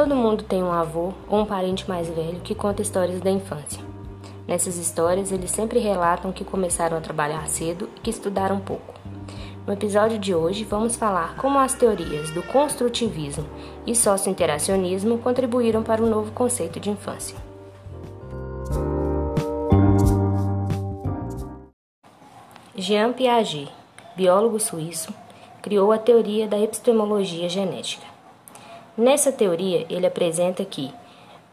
Todo mundo tem um avô ou um parente mais velho que conta histórias da infância. Nessas histórias, eles sempre relatam que começaram a trabalhar cedo e que estudaram pouco. No episódio de hoje, vamos falar como as teorias do construtivismo e socio-interacionismo contribuíram para o novo conceito de infância. Jean Piaget, biólogo suíço, criou a teoria da epistemologia genética. Nessa teoria, ele apresenta que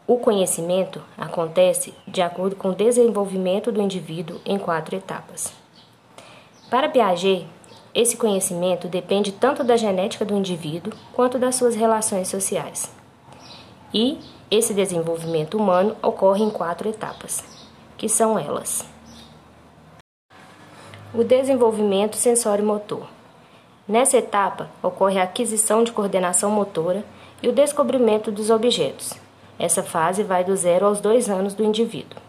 o conhecimento acontece de acordo com o desenvolvimento do indivíduo em quatro etapas. Para Piaget, esse conhecimento depende tanto da genética do indivíduo quanto das suas relações sociais. E esse desenvolvimento humano ocorre em quatro etapas, que são elas: o desenvolvimento sensório-motor. Nessa etapa ocorre a aquisição de coordenação motora e o descobrimento dos objetos essa fase vai do zero aos dois anos do indivíduo.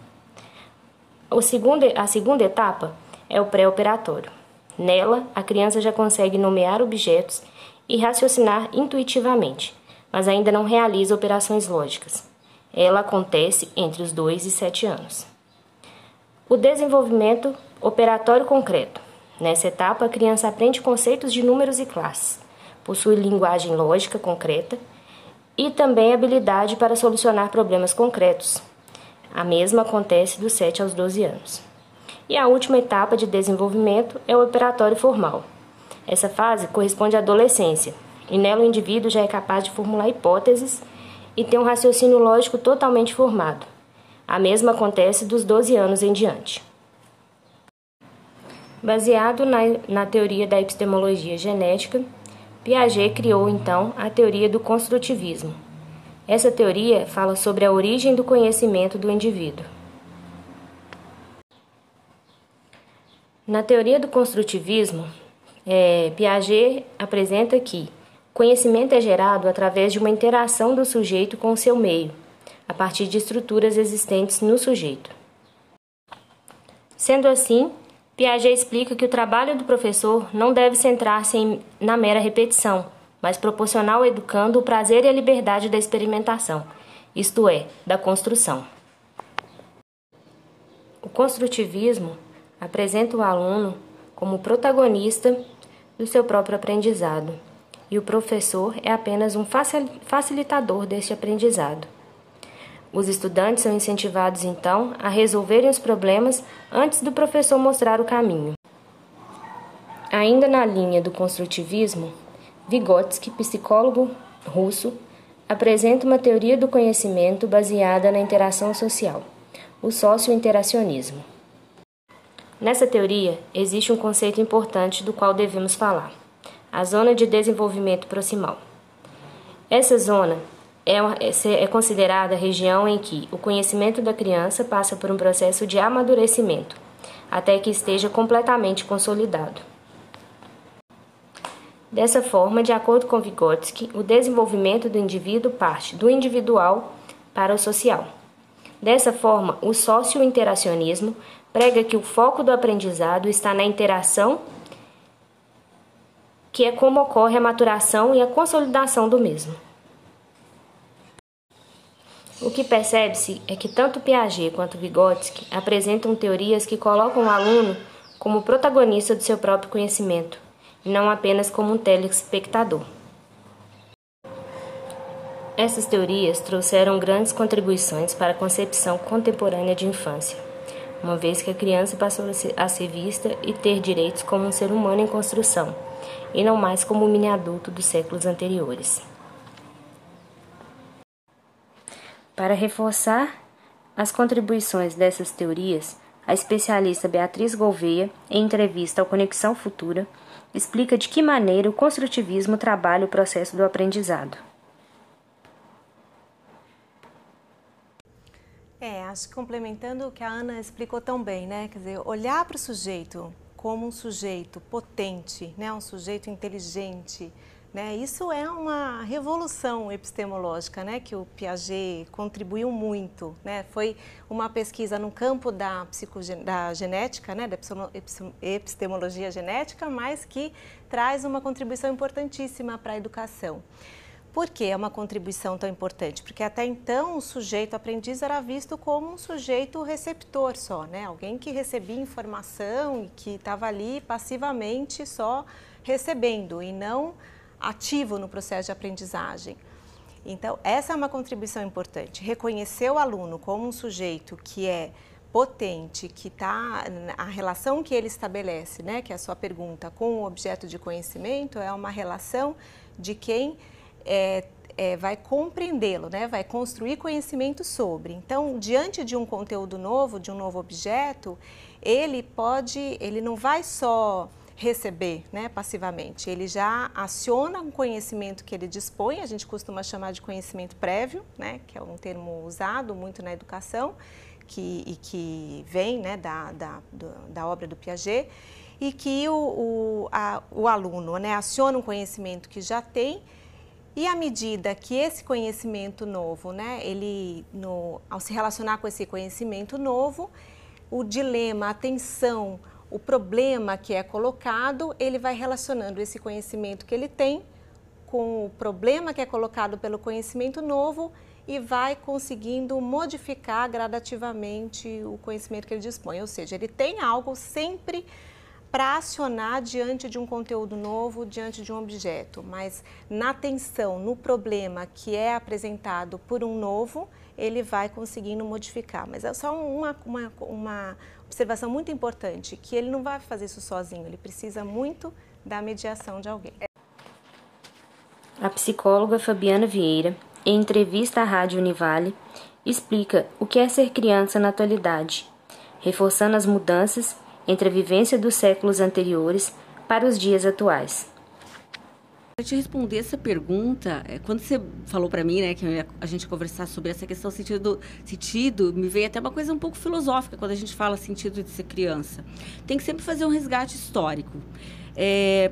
Segundo, a segunda etapa é o pré-operatório. Nela, a criança já consegue nomear objetos e raciocinar intuitivamente, mas ainda não realiza operações lógicas. Ela acontece entre os 2 e 7 anos. O desenvolvimento operatório concreto. Nessa etapa, a criança aprende conceitos de números e classes, possui linguagem lógica concreta e também habilidade para solucionar problemas concretos. A mesma acontece dos 7 aos 12 anos. E a última etapa de desenvolvimento é o operatório formal. Essa fase corresponde à adolescência, e nela o indivíduo já é capaz de formular hipóteses e ter um raciocínio lógico totalmente formado. A mesma acontece dos 12 anos em diante. Baseado na, na teoria da epistemologia genética, Piaget criou então a teoria do construtivismo. Essa teoria fala sobre a origem do conhecimento do indivíduo. Na teoria do construtivismo, é, Piaget apresenta que conhecimento é gerado através de uma interação do sujeito com o seu meio, a partir de estruturas existentes no sujeito. Sendo assim, Piaget explica que o trabalho do professor não deve centrar-se na mera repetição, mas proporcionar ao educando o prazer e a liberdade da experimentação, isto é, da construção. O construtivismo apresenta o aluno como protagonista do seu próprio aprendizado, e o professor é apenas um facilitador deste aprendizado. Os estudantes são incentivados, então, a resolverem os problemas antes do professor mostrar o caminho. Ainda na linha do construtivismo, Vygotsky, psicólogo russo, apresenta uma teoria do conhecimento baseada na interação social, o socio-interacionismo. Nessa teoria, existe um conceito importante do qual devemos falar: a zona de desenvolvimento proximal. Essa zona é, uma, é considerada a região em que o conhecimento da criança passa por um processo de amadurecimento, até que esteja completamente consolidado. Dessa forma, de acordo com Vygotsky, o desenvolvimento do indivíduo parte do individual para o social. Dessa forma, o socio-interacionismo prega que o foco do aprendizado está na interação, que é como ocorre a maturação e a consolidação do mesmo. O que percebe-se é que tanto Piaget quanto Vygotsky apresentam teorias que colocam o aluno como protagonista do seu próprio conhecimento, e não apenas como um telespectador. Essas teorias trouxeram grandes contribuições para a concepção contemporânea de infância, uma vez que a criança passou a ser vista e ter direitos como um ser humano em construção, e não mais como um mini adulto dos séculos anteriores. Para reforçar as contribuições dessas teorias, a especialista Beatriz Gouveia, em entrevista ao Conexão Futura, explica de que maneira o construtivismo trabalha o processo do aprendizado. É, acho que complementando o que a Ana explicou tão bem, né? Quer dizer, olhar para o sujeito como um sujeito potente, né? um sujeito inteligente, né? Isso é uma revolução epistemológica né? que o Piaget contribuiu muito. Né? Foi uma pesquisa no campo da, da genética, né? da epistemologia genética, mas que traz uma contribuição importantíssima para a educação. Por que é uma contribuição tão importante? Porque até então o sujeito aprendiz era visto como um sujeito receptor só, né? Alguém que recebia informação e que estava ali passivamente só recebendo e não ativo no processo de aprendizagem. Então, essa é uma contribuição importante. Reconhecer o aluno como um sujeito que é potente, que está a relação que ele estabelece, né, que é a sua pergunta, com o objeto de conhecimento é uma relação de quem é, é, vai compreendê-lo, né? vai construir conhecimento sobre. Então, diante de um conteúdo novo, de um novo objeto, ele pode, ele não vai só receber né, passivamente, ele já aciona um conhecimento que ele dispõe, a gente costuma chamar de conhecimento prévio, né, que é um termo usado muito na educação que, e que vem né, da, da, da obra do Piaget, e que o, o, a, o aluno né, aciona um conhecimento que já tem e à medida que esse conhecimento novo, né, ele, no, ao se relacionar com esse conhecimento novo, o dilema, a tensão, o problema que é colocado, ele vai relacionando esse conhecimento que ele tem com o problema que é colocado pelo conhecimento novo e vai conseguindo modificar gradativamente o conhecimento que ele dispõe. Ou seja, ele tem algo sempre para acionar diante de um conteúdo novo, diante de um objeto, mas na tensão, no problema que é apresentado por um novo, ele vai conseguindo modificar. Mas é só uma, uma, uma observação muito importante, que ele não vai fazer isso sozinho, ele precisa muito da mediação de alguém. A psicóloga Fabiana Vieira, em entrevista à Rádio Univale, explica o que é ser criança na atualidade, reforçando as mudanças entre a vivência dos séculos anteriores para os dias atuais. Para te responder essa pergunta, é, quando você falou para mim, né, que a gente ia conversar sobre essa questão sentido, sentido, me veio até uma coisa um pouco filosófica quando a gente fala sentido de ser criança. Tem que sempre fazer um resgate histórico. É,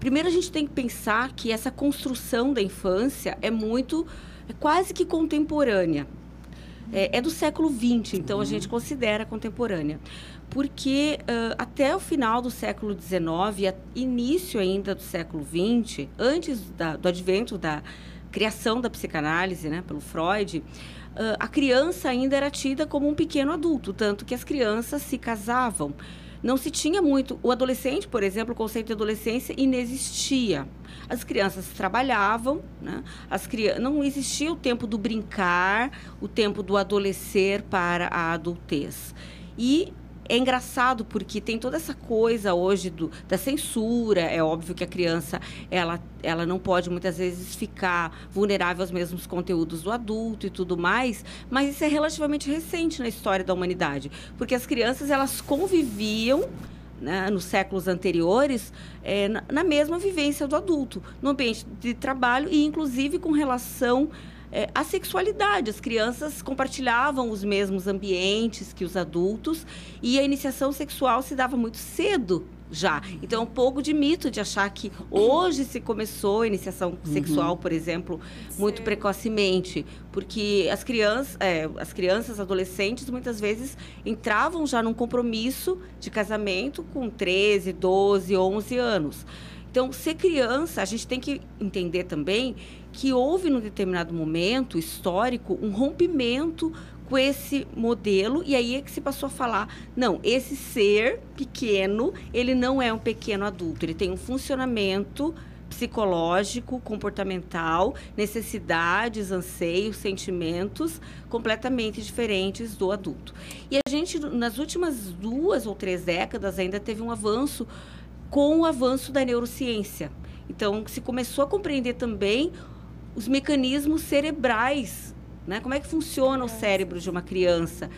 primeiro a gente tem que pensar que essa construção da infância é muito, é quase que contemporânea. É, é do século XX, então a gente considera contemporânea porque uh, até o final do século XIX, início ainda do século XX, antes da, do advento da criação da psicanálise né, pelo Freud, a criança ainda era tida como um pequeno adulto, tanto que as crianças se casavam. Não se tinha muito. O adolescente, por exemplo, o conceito de adolescência inexistia. As crianças trabalhavam, né? As crianças, não existia o tempo do brincar, o tempo do adolescer para a adultez. E é engraçado porque tem toda essa coisa hoje do, da censura. É óbvio que a criança ela, ela não pode muitas vezes ficar vulnerável aos mesmos conteúdos do adulto e tudo mais, mas isso é relativamente recente na história da humanidade, porque as crianças elas conviviam né, nos séculos anteriores, é, na, na mesma vivência do adulto, no ambiente de trabalho e, inclusive, com relação é, a sexualidade. As crianças compartilhavam os mesmos ambientes que os adultos e a iniciação sexual se dava muito cedo já. Então, é um pouco de mito de achar que hoje se começou a iniciação uhum. sexual, por exemplo, muito Sim. precocemente, porque as crianças, é, as crianças, adolescentes, muitas vezes entravam já num compromisso de casamento com 13, 12, 11 anos. Então, ser criança, a gente tem que entender também que houve num determinado momento histórico um rompimento com esse modelo e aí é que se passou a falar, não, esse ser pequeno, ele não é um pequeno adulto, ele tem um funcionamento psicológico, comportamental, necessidades, anseios, sentimentos completamente diferentes do adulto. E a gente, nas últimas duas ou três décadas, ainda teve um avanço com o avanço da neurociência. Então, se começou a compreender também os mecanismos cerebrais, né? Como é que funciona o cérebro de uma criança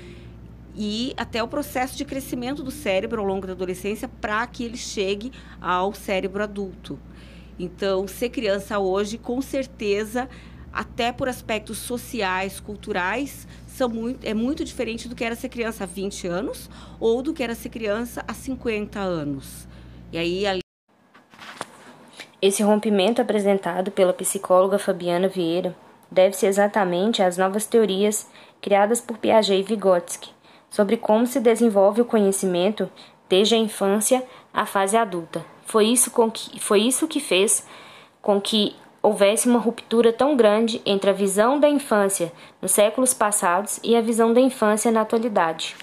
e até o processo de crescimento do cérebro ao longo da adolescência para que ele chegue ao cérebro adulto. Então, ser criança hoje, com certeza, até por aspectos sociais, culturais, são muito, é muito diferente do que era ser criança há 20 anos ou do que era ser criança há 50 anos. E aí ali esse rompimento apresentado pela psicóloga Fabiana Vieira deve-se exatamente às novas teorias criadas por Piaget e Vygotsky sobre como se desenvolve o conhecimento desde a infância à fase adulta. Foi isso, que, foi isso que fez com que houvesse uma ruptura tão grande entre a visão da infância nos séculos passados e a visão da infância na atualidade.